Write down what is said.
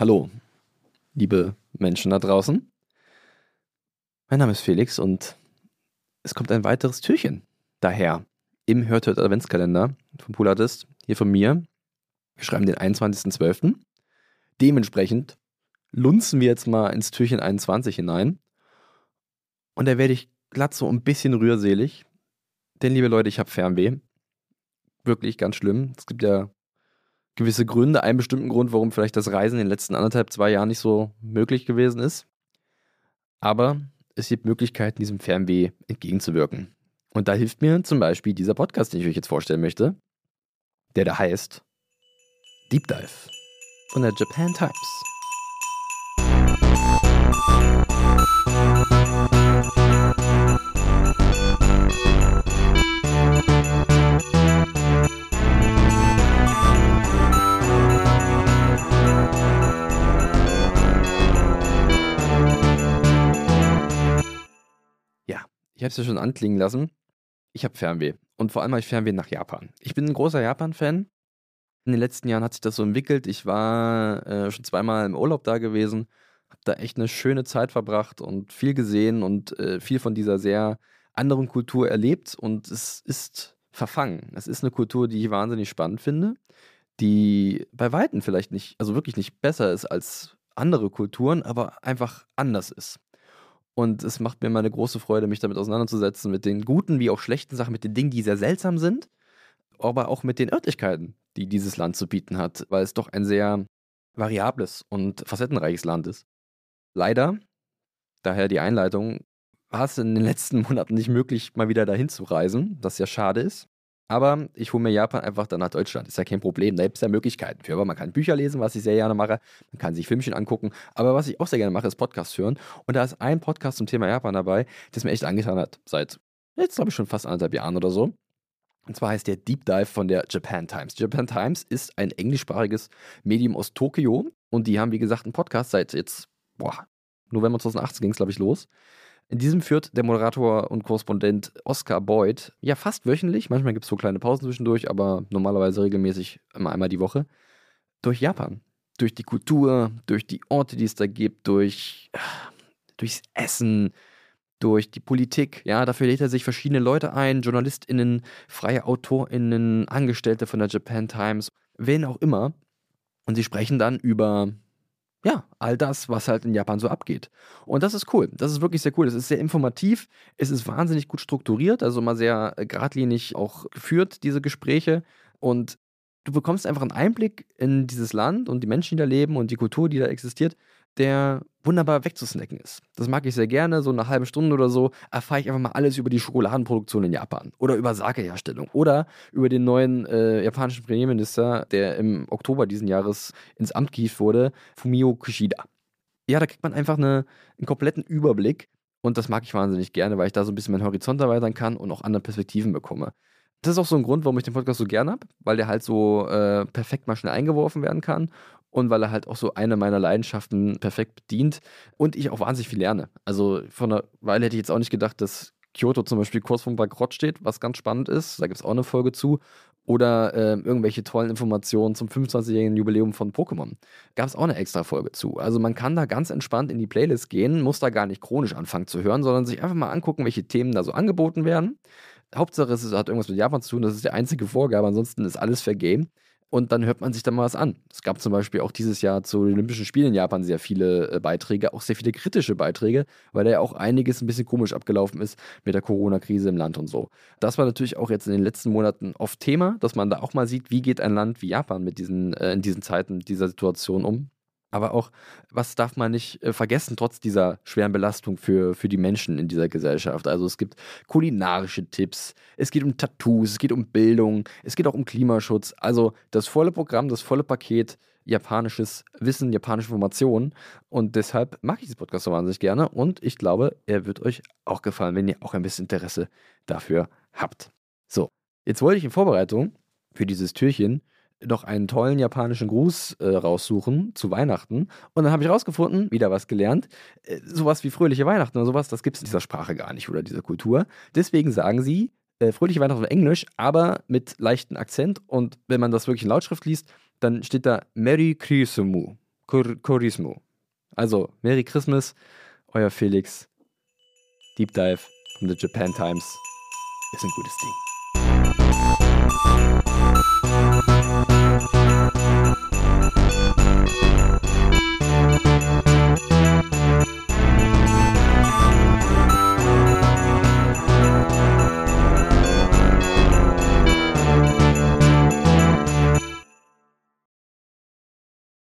Hallo, liebe Menschen da draußen. Mein Name ist Felix und es kommt ein weiteres Türchen daher im Hört Hört Adventskalender von Pulatist, hier von mir. Wir schreiben den 21.12. Dementsprechend lunzen wir jetzt mal ins Türchen 21 hinein. Und da werde ich glatt so ein bisschen rührselig. Denn, liebe Leute, ich habe Fernweh. Wirklich ganz schlimm. Es gibt ja gewisse Gründe, einen bestimmten Grund, warum vielleicht das Reisen in den letzten anderthalb, zwei Jahren nicht so möglich gewesen ist. Aber es gibt Möglichkeiten, diesem Fernweh entgegenzuwirken. Und da hilft mir zum Beispiel dieser Podcast, den ich euch jetzt vorstellen möchte, der da heißt Deep Dive von der Japan Times. Ich habe es ja schon anklingen lassen. Ich habe Fernweh. Und vor allem habe ich Fernweh nach Japan. Ich bin ein großer Japan-Fan. In den letzten Jahren hat sich das so entwickelt. Ich war äh, schon zweimal im Urlaub da gewesen, habe da echt eine schöne Zeit verbracht und viel gesehen und äh, viel von dieser sehr anderen Kultur erlebt. Und es ist verfangen. Es ist eine Kultur, die ich wahnsinnig spannend finde, die bei Weitem vielleicht nicht, also wirklich nicht besser ist als andere Kulturen, aber einfach anders ist. Und es macht mir mal eine große Freude, mich damit auseinanderzusetzen, mit den guten wie auch schlechten Sachen, mit den Dingen, die sehr seltsam sind, aber auch mit den Örtlichkeiten, die dieses Land zu bieten hat, weil es doch ein sehr variables und facettenreiches Land ist. Leider, daher die Einleitung, war es in den letzten Monaten nicht möglich, mal wieder dahin zu reisen, was ja schade ist. Aber ich hole mir Japan einfach dann nach Deutschland. Ist ja kein Problem. Da gibt es ja Möglichkeiten für. Aber man kann Bücher lesen, was ich sehr gerne mache. Man kann sich Filmchen angucken. Aber was ich auch sehr gerne mache, ist Podcasts hören. Und da ist ein Podcast zum Thema Japan dabei, das mir echt angetan hat. Seit jetzt, glaube ich, schon fast anderthalb Jahren oder so. Und zwar heißt der Deep Dive von der Japan Times. Japan Times ist ein englischsprachiges Medium aus Tokio. Und die haben, wie gesagt, einen Podcast seit jetzt, boah, November 2018 ging es, glaube ich, los. In diesem führt der Moderator und Korrespondent Oscar Boyd ja fast wöchentlich, manchmal gibt es so kleine Pausen zwischendurch, aber normalerweise regelmäßig immer einmal die Woche, durch Japan. Durch die Kultur, durch die Orte, die es da gibt, durch, durchs Essen, durch die Politik. Ja, dafür lädt er sich verschiedene Leute ein, JournalistInnen, freie AutorInnen, Angestellte von der Japan Times, wen auch immer. Und sie sprechen dann über ja, all das, was halt in Japan so abgeht. Und das ist cool. Das ist wirklich sehr cool. Es ist sehr informativ. Es ist wahnsinnig gut strukturiert, also mal sehr äh, geradlinig auch geführt, diese Gespräche. Und du bekommst einfach einen Einblick in dieses Land und die Menschen, die da leben und die Kultur, die da existiert, der wunderbar wegzusnacken ist. Das mag ich sehr gerne. So eine halbe Stunde oder so erfahre ich einfach mal alles über die Schokoladenproduktion in Japan oder über Sake-Herstellung oder über den neuen äh, japanischen Premierminister, der im Oktober diesen Jahres ins Amt gehievt wurde, Fumio Kishida. Ja, da kriegt man einfach eine, einen kompletten Überblick und das mag ich wahnsinnig gerne, weil ich da so ein bisschen meinen Horizont erweitern kann und auch andere Perspektiven bekomme. Das ist auch so ein Grund, warum ich den Podcast so gerne habe, weil der halt so äh, perfekt mal schnell eingeworfen werden kann und weil er halt auch so eine meiner Leidenschaften perfekt bedient und ich auch wahnsinnig viel lerne. Also von einer Weile hätte ich jetzt auch nicht gedacht, dass Kyoto zum Beispiel kurz vorm Bankrott steht, was ganz spannend ist. Da gibt es auch eine Folge zu. Oder äh, irgendwelche tollen Informationen zum 25-jährigen Jubiläum von Pokémon. Gab es auch eine extra Folge zu. Also man kann da ganz entspannt in die Playlist gehen, muss da gar nicht chronisch anfangen zu hören, sondern sich einfach mal angucken, welche Themen da so angeboten werden. Hauptsache, es hat irgendwas mit Japan zu tun, das ist die einzige Vorgabe, ansonsten ist alles vergame und dann hört man sich da mal was an. Es gab zum Beispiel auch dieses Jahr zu den Olympischen Spielen in Japan sehr viele äh, Beiträge, auch sehr viele kritische Beiträge, weil da ja auch einiges ein bisschen komisch abgelaufen ist mit der Corona-Krise im Land und so. Das war natürlich auch jetzt in den letzten Monaten oft Thema, dass man da auch mal sieht, wie geht ein Land wie Japan mit diesen, äh, in diesen Zeiten, dieser Situation um. Aber auch, was darf man nicht äh, vergessen, trotz dieser schweren Belastung für, für die Menschen in dieser Gesellschaft? Also es gibt kulinarische Tipps, es geht um Tattoos, es geht um Bildung, es geht auch um Klimaschutz. Also das volle Programm, das volle Paket japanisches Wissen, japanische Informationen. Und deshalb mag ich diesen Podcast so wahnsinnig gerne. Und ich glaube, er wird euch auch gefallen, wenn ihr auch ein bisschen Interesse dafür habt. So, jetzt wollte ich in Vorbereitung für dieses Türchen noch einen tollen japanischen Gruß äh, raussuchen zu Weihnachten. Und dann habe ich rausgefunden, wieder was gelernt, äh, sowas wie fröhliche Weihnachten oder sowas, das gibt es in dieser Sprache gar nicht oder dieser Kultur. Deswegen sagen sie äh, fröhliche Weihnachten auf Englisch, aber mit leichtem Akzent. Und wenn man das wirklich in Lautschrift liest, dann steht da Merry Christmas. Chorismo. Also, Merry Christmas, euer Felix. Deep Dive von The Japan Times ist ein gutes Ding.